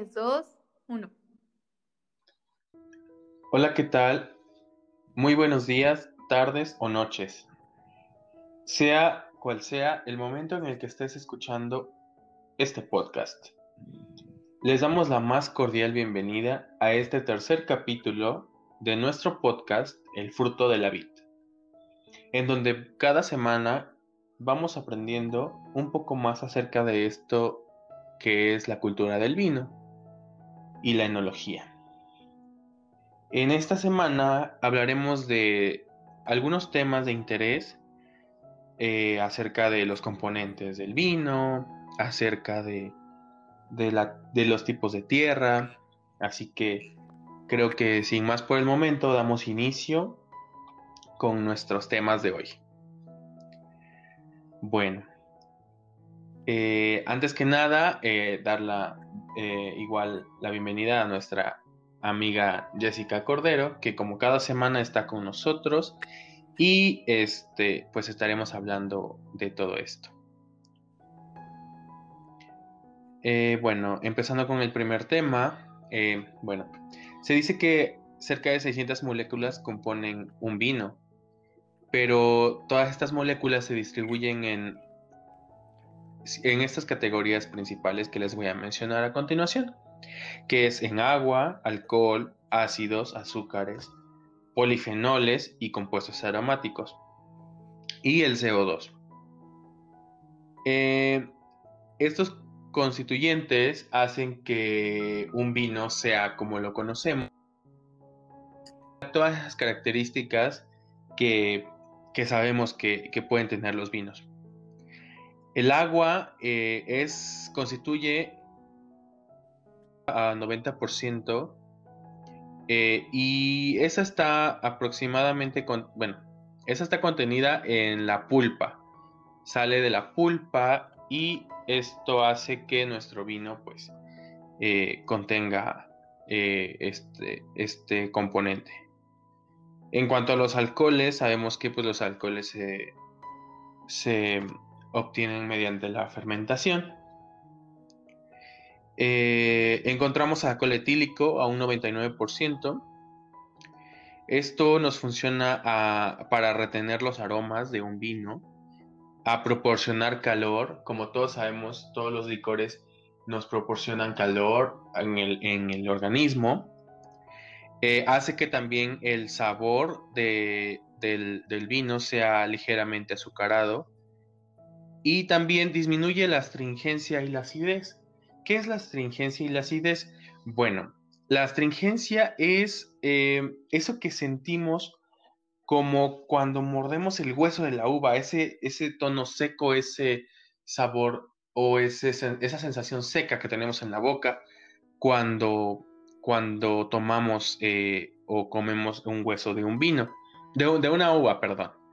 2, 1. Hola, ¿qué tal? Muy buenos días, tardes o noches. Sea cual sea el momento en el que estés escuchando este podcast. Les damos la más cordial bienvenida a este tercer capítulo de nuestro podcast El fruto de la vid, en donde cada semana vamos aprendiendo un poco más acerca de esto que es la cultura del vino y la enología. En esta semana hablaremos de algunos temas de interés eh, acerca de los componentes del vino, acerca de, de los tipos de tierra, así que creo que sin más por el momento damos inicio con nuestros temas de hoy. Bueno, eh, antes que nada, eh, dar la, eh, igual la bienvenida a nuestra amiga Jessica Cordero, que como cada semana está con nosotros y este, pues estaremos hablando de todo esto. bueno, empezando con el primer tema, bueno, se dice que cerca de 600 moléculas componen un vino, pero todas estas moléculas se distribuyen en en estas categorías principales que les voy a mencionar a continuación, que es en agua, alcohol, ácidos, azúcares, polifenoles y compuestos aromáticos, y el CO2. Eh, estos constituyentes hacen que un vino sea como lo conocemos. Todas las características que, sabemos que pueden tener los vinos. El agua eh, es, constituye a 90% eh, y esa está aproximadamente, bueno, esa está contenida en la pulpa. Sale de la pulpa y esto hace que nuestro vino pues eh, contenga este, este componente. En cuanto a los alcoholes, sabemos que pues, los alcoholes se obtienen mediante la fermentación. Eh, encontramos alcohol etílico a un 99%. Esto nos funciona para retener los aromas de un vino, a proporcionar calor. Como todos sabemos, todos los licores nos proporcionan calor en el, organismo. Eh, hace que también el sabor del, del, vino sea ligeramente azucarado y también disminuye la astringencia y la acidez. ¿Qué es la astringencia y la acidez? Bueno, la astringencia es eh, eso que sentimos como cuando mordemos el hueso de la uva, ese, ese tono seco, ese sabor o esa sensación seca que tenemos en la boca cuando, cuando tomamos eh, o comemos un hueso de un vino, de, de una uva, perdón.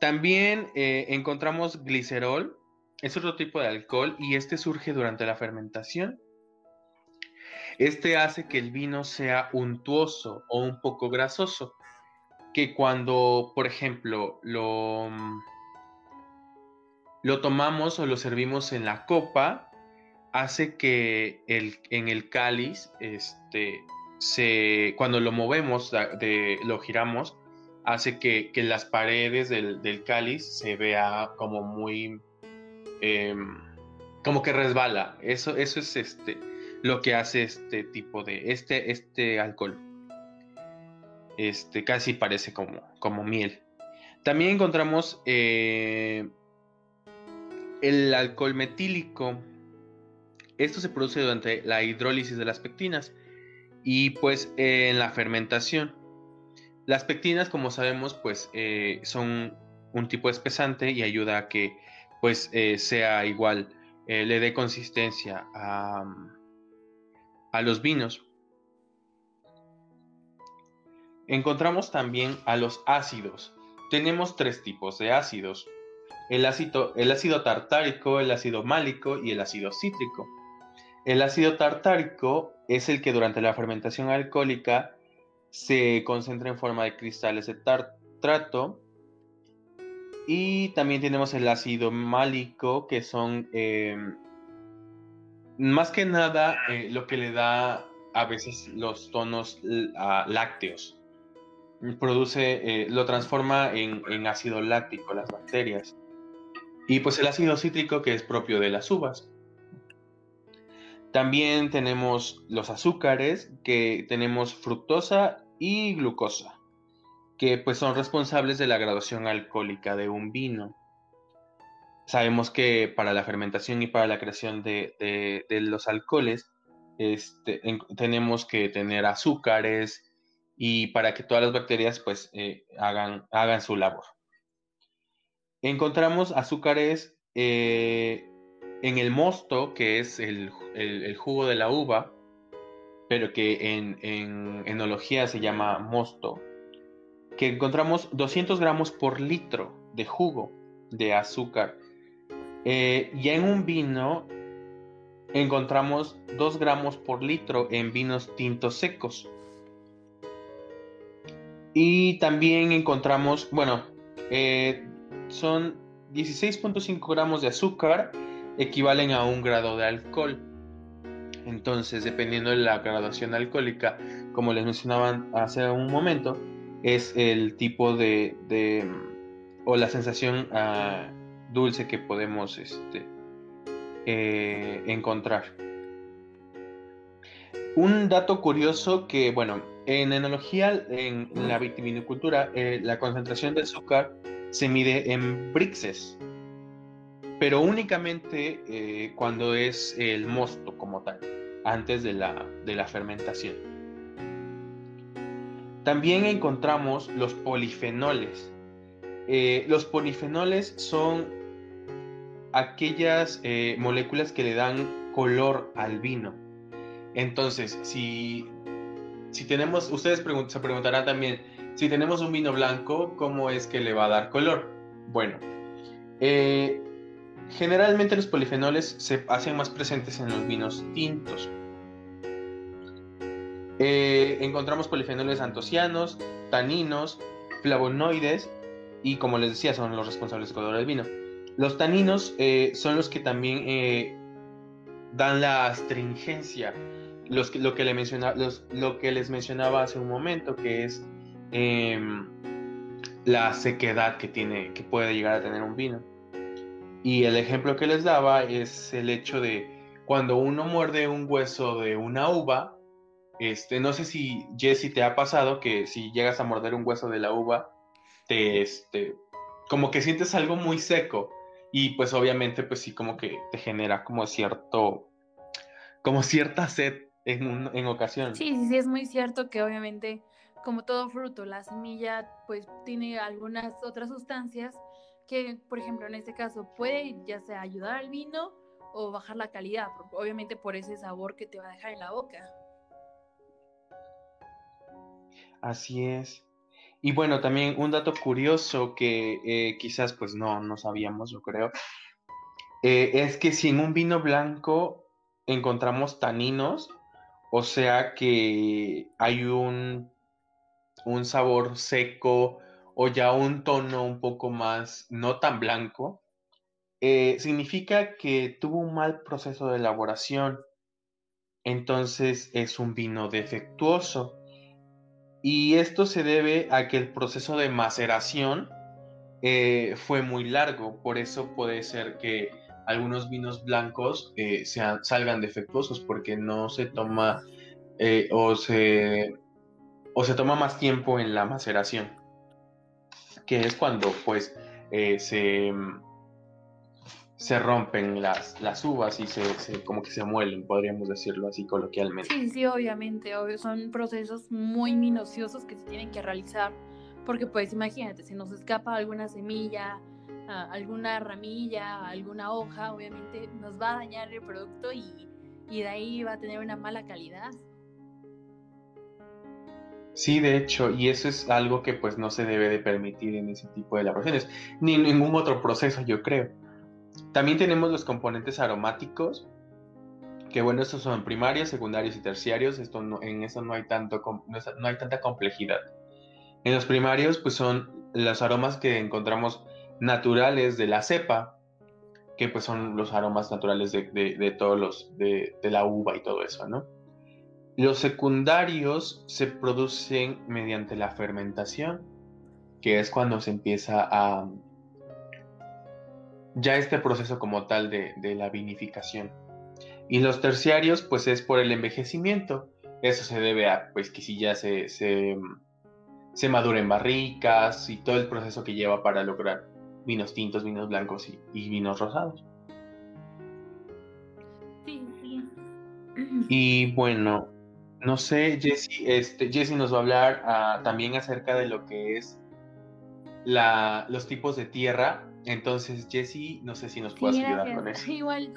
También eh, encontramos glicerol, es otro tipo de alcohol y este surge durante la fermentación. Este hace que el vino sea untuoso o un poco grasoso, que cuando, por ejemplo, lo, lo tomamos o lo servimos en la copa, hace que el, en el cáliz, este, se, cuando lo movemos, de, lo giramos, hace que, las paredes del, cáliz se vea como muy... Em, como que resbala. Eso, eso es este, lo que hace este tipo de... Este, este alcohol. Este casi parece como, como miel. También encontramos eh, el alcohol metílico. Esto se produce durante la hidrólisis de las pectinas y pues en la fermentación. Las pectinas, como sabemos, pues eh, son un tipo espesante y ayuda a que pues eh, sea igual, eh, le dé consistencia a, a los vinos. Encontramos también a los ácidos. Tenemos tres tipos de ácidos. El ácido, el ácido tartárico, el ácido málico y el ácido cítrico. El ácido tartárico es el que durante la fermentación alcohólica se concentra en forma de cristales de tartrato. Y también tenemos el ácido málico, que son em, más que nada eh, lo que le da a veces los tonos lácteos. Produce, lo transforma en, en ácido láctico las bacterias. Y pues el ácido cítrico que es propio de las uvas. También tenemos los azúcares, que tenemos fructosa y glucosa, que pues son responsables de la graduación alcohólica de un vino. Sabemos que para la fermentación y para la creación de, los alcoholes este, tenemos que tener azúcares y para que todas las bacterias pues eh, hagan, hagan su labor. Encontramos azúcares eh, en el mosto, que es el, jugo de la uva, pero que en, enología se llama mosto, que encontramos 200 gramos por litro de jugo de azúcar. Eh, ya en un vino encontramos 2 gramos por litro en vinos tintos secos. Y también encontramos, bueno, eh, son 16.5 gramos de azúcar equivalen a un grado de alcohol. Entonces, dependiendo de la graduación alcohólica, como les mencionaba hace un momento, es el tipo de, o la sensación ah, dulce que podemos este, eh, encontrar. Un dato curioso que, bueno, en enología, en, la vitivinicultura, eh, la concentración de azúcar se mide en brixes, pero únicamente eh, cuando es el mosto como tal, antes de la, de la fermentación. También encontramos los polifenoles. Eh, los polifenoles son aquellas eh, moléculas que le dan color al vino. Entonces, si, si tenemos, ustedes se preguntarán también, si tenemos un vino blanco, ¿cómo es que le va a dar color? Bueno, Generalmente los polifenoles se hacen más presentes en los vinos tintos. Eh, encontramos polifenoles antocianos, taninos, flavonoides y como les decía son los responsables del color del vino. Los taninos eh, son los que también eh, dan la astringencia, lo, que lo que les mencionaba hace un momento, que es em, la sequedad que, tiene, que puede llegar a tener un vino. Y el ejemplo que les daba es el hecho de cuando uno muerde un hueso de una uva, este, no sé si Jesse te ha pasado que si llegas a morder un hueso de la uva, te, este, como que sientes algo muy seco y pues obviamente pues sí como que te genera como cierto, como cierta sed en, en ocasiones. Sí, sí, sí, es muy cierto que obviamente como todo fruto, la semilla pues tiene algunas otras sustancias que, por ejemplo, en este caso puede ya sea ayudar al vino o bajar la calidad, obviamente por ese sabor que te va a dejar en la boca. Así es. Y bueno, también un dato curioso que eh, quizás pues no, no sabíamos, yo creo, eh, es que si en un vino blanco encontramos taninos, o sea que hay un, un sabor seco, o ya un tono un poco más no tan blanco, eh, significa que tuvo un mal proceso de elaboración. Entonces es un vino defectuoso. Y esto se debe a que el proceso de maceración eh, fue muy largo. Por eso puede ser que algunos vinos blancos eh, salgan defectuosos porque no se toma o, se, o se toma más tiempo en la maceración que es cuando pues eh, se, se rompen las, las uvas y se, como que se muelen, podríamos decirlo así coloquialmente. Sí, sí, obviamente, son procesos muy minuciosos que se tienen que realizar, porque pues imagínate, si nos escapa alguna semilla, alguna ramilla, alguna hoja, obviamente nos va a dañar el producto y, y de ahí va a tener una mala calidad. Sí, de hecho, y eso es algo que pues no se debe de permitir en ese tipo de elaboraciones, ni en ningún otro proceso, yo creo. También tenemos los componentes aromáticos, que bueno, estos son primarios, secundarios y terciarios, esto en eso no hay, tanto, no hay tanta complejidad. En los primarios, pues son los aromas que encontramos naturales de la cepa, que pues son los aromas naturales de, todos los, de, la uva y todo eso, ¿no? Los secundarios se producen mediante la fermentación, que es cuando se empieza a... ya este proceso como tal de, la vinificación. Y los terciarios, pues es por el envejecimiento. Eso se debe a, pues que si ya se, se, se madura en barricas y todo el proceso que lleva para lograr vinos tintos, vinos blancos y, vinos rosados. Sí, sí. Y bueno, no sé, Jesse, este, Jesse nos va a hablar ah, también acerca de lo que es la, los tipos de tierra. Entonces, Jesse, no sé si nos puedes ayudar con eso. Igual,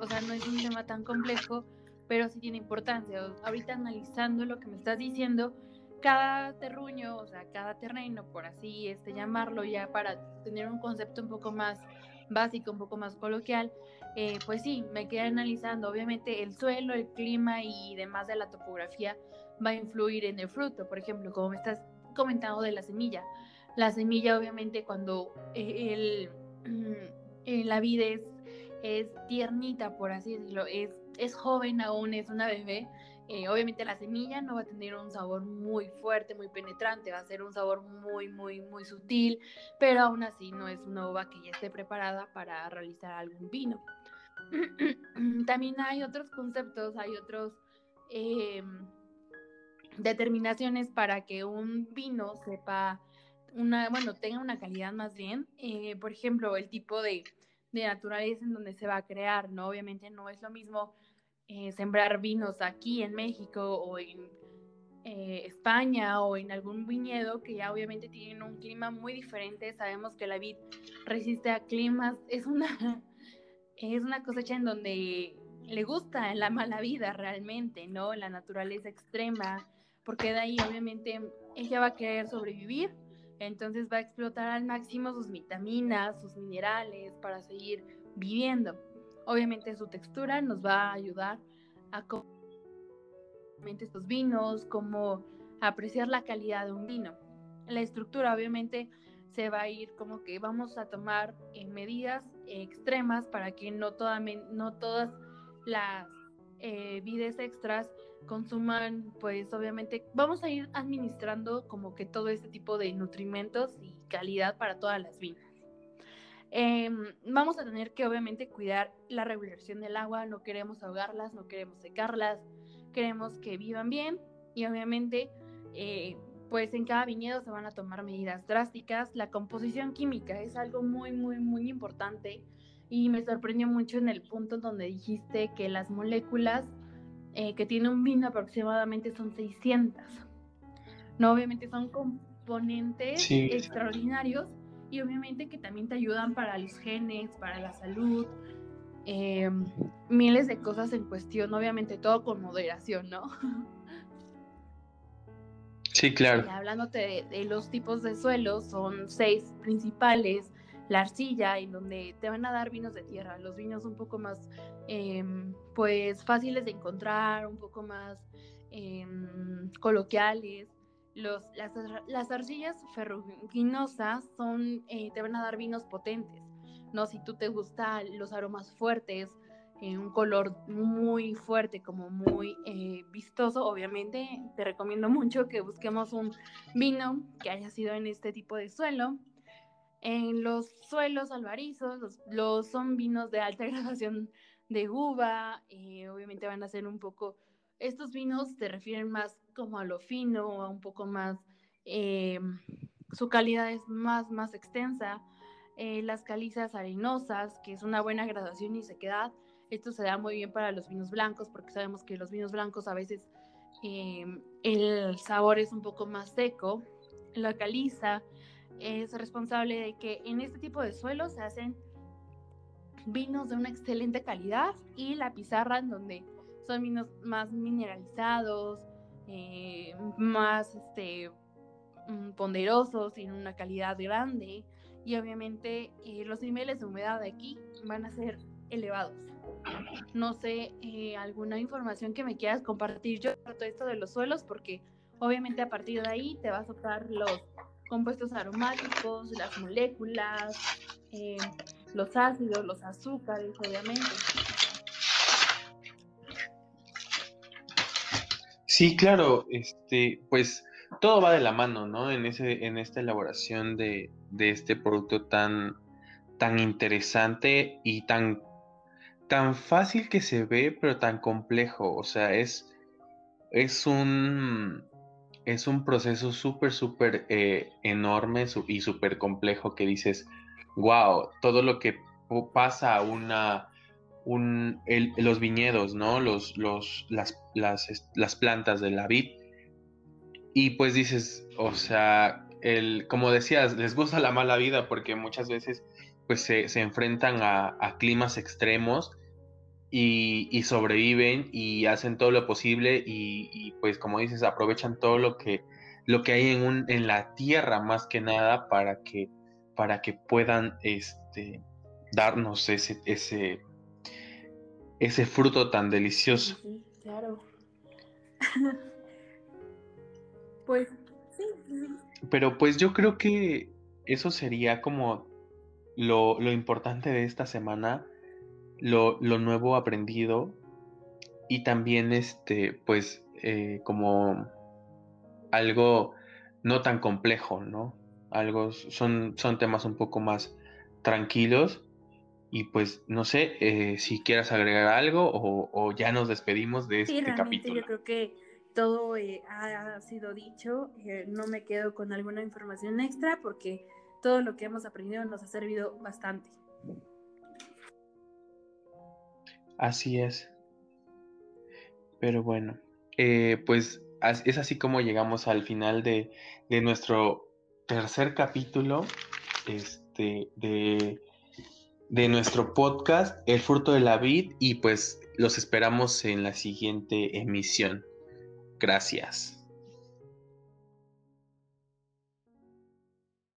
o sea, no es un tema tan complejo, pero sí tiene importancia. Ahorita analizando lo que me estás diciendo, cada terruño, o sea, cada terreno, por así este, llamarlo ya para tener un concepto un poco más básico, un poco más coloquial, eh, pues sí, me quedé analizando, obviamente el suelo, el clima y demás de la topografía va a influir en el fruto, por ejemplo, como me estás comentando de la semilla. La semilla obviamente cuando eh, eh, la vida es, tiernita, por así decirlo, es, joven aún, es una bebé, obviamente la semilla no va a tener un sabor muy fuerte, muy penetrante, va a ser un sabor muy, muy, muy sutil, pero aún así no es una uva que ya esté preparada para realizar algún vino. También hay otros conceptos, hay otros eh, determinaciones para que un vino sepa una, bueno, tenga una calidad más bien. Eh, por ejemplo, el tipo de, de naturaleza en donde se va a crear, ¿no? Obviamente no es lo mismo eh, sembrar vinos aquí en México o en España o en algún viñedo que ya obviamente tienen un clima muy diferente. Sabemos que la vid resiste a climas, es una, es una cosecha en donde le gusta la mala vida realmente, ¿no? La naturaleza extrema, porque de ahí obviamente ella va a querer sobrevivir, entonces va a explotar al máximo sus vitaminas, sus minerales para seguir viviendo. Obviamente su textura nos va a ayudar a estos vinos, como apreciar la calidad de un vino. La estructura obviamente se va a ir como que vamos a tomar medidas extremas para que no, no todas las eh, vides extras consuman, pues obviamente vamos a ir administrando como que todo este tipo de nutrimentos y calidad para todas las vinas. Em, vamos a tener que obviamente cuidar la regulación del agua, no queremos ahogarlas, no queremos secarlas, queremos que vivan bien y obviamente eh, pues en cada viñedo se van a tomar medidas drásticas. La composición química es algo muy, muy, muy importante y me sorprendió mucho en el punto donde dijiste que las moléculas eh, que tiene un vino aproximadamente son 600. No, obviamente son componentes extraordinarios y obviamente que también te ayudan para los genes, para la salud, em, miles de cosas en cuestión, obviamente todo con moderación, ¿no? Sí, claro. Hablándote de, los tipos de suelos, son seis principales, la arcilla, en donde te van a dar vinos de tierra, los vinos un poco más, em, pues, fáciles de encontrar, un poco más em, coloquiales, los, las, arcillas ferruginosas son, eh, te van a dar vinos potentes, ¿no? Si tú te gustan los aromas fuertes, eh, un color muy fuerte, como muy eh, vistoso, obviamente te recomiendo mucho que busquemos un vino que haya sido en este tipo de suelo. En los suelos albarizos, los, son vinos de alta graduación de uva, obviamente van a ser un poco, estos vinos te refieren más como a lo fino, a un poco más, eh, su calidad es más, más extensa. Eh, las calizas arenosas, que es una buena graduación y sequedad, esto se da muy bien para los vinos blancos, porque sabemos que los vinos blancos a veces eh, el sabor es un poco más seco. La caliza es responsable de que en este tipo de suelos se hacen vinos de una excelente calidad y la pizarra en donde son vinos más mineralizados, eh, más este, mm, ponderosos, tienen una calidad grande y obviamente eh, los niveles de humedad de aquí van a ser elevados. No sé, eh, alguna información que me quieras compartir yo todo esto de los suelos, porque obviamente a partir de ahí te vas a tocar los, compuestos aromáticos, las moléculas, eh, los ácidos, los azúcares, obviamente. Sí, claro, este, pues todo va de la mano, ¿no? En ese, en esta elaboración de, de este producto tan, tan interesante y tan, tan fácil que se ve, pero tan complejo. O sea, es, es un, es un proceso súper, súper eh, enorme y súper complejo que dices, wow, todo lo que pasa a una, un, los viñedos, ¿no? Los, los, las, las, las plantas de la vid. Y pues dices, o sea, el, como decías, les gusta la mala vida porque muchas veces pues se, enfrentan a, climas extremos y, sobreviven y hacen todo lo posible y, pues como dices, aprovechan todo lo que, lo que hay en, un, en la tierra más que nada para que, para que puedan este, darnos ese, ese, ese fruto tan delicioso. Sí, claro. pues sí. Pero pues yo creo que eso sería como lo, importante de esta semana, lo, nuevo aprendido y también este, pues eh, como algo no tan complejo, ¿no? Algo, son, son temas un poco más tranquilos y pues no sé eh, si quieras agregar algo o, ya nos despedimos de este capítulo. Yo creo que todo eh, ha sido dicho. Eh, no me quedo con alguna información extra porque todo lo que hemos aprendido nos ha servido bastante. Así es. Pero bueno, pues es así como llegamos al final de, de nuestro tercer capítulo este, de de nuestro podcast El fruto de la vid y pues los esperamos en la siguiente emisión. Gracias.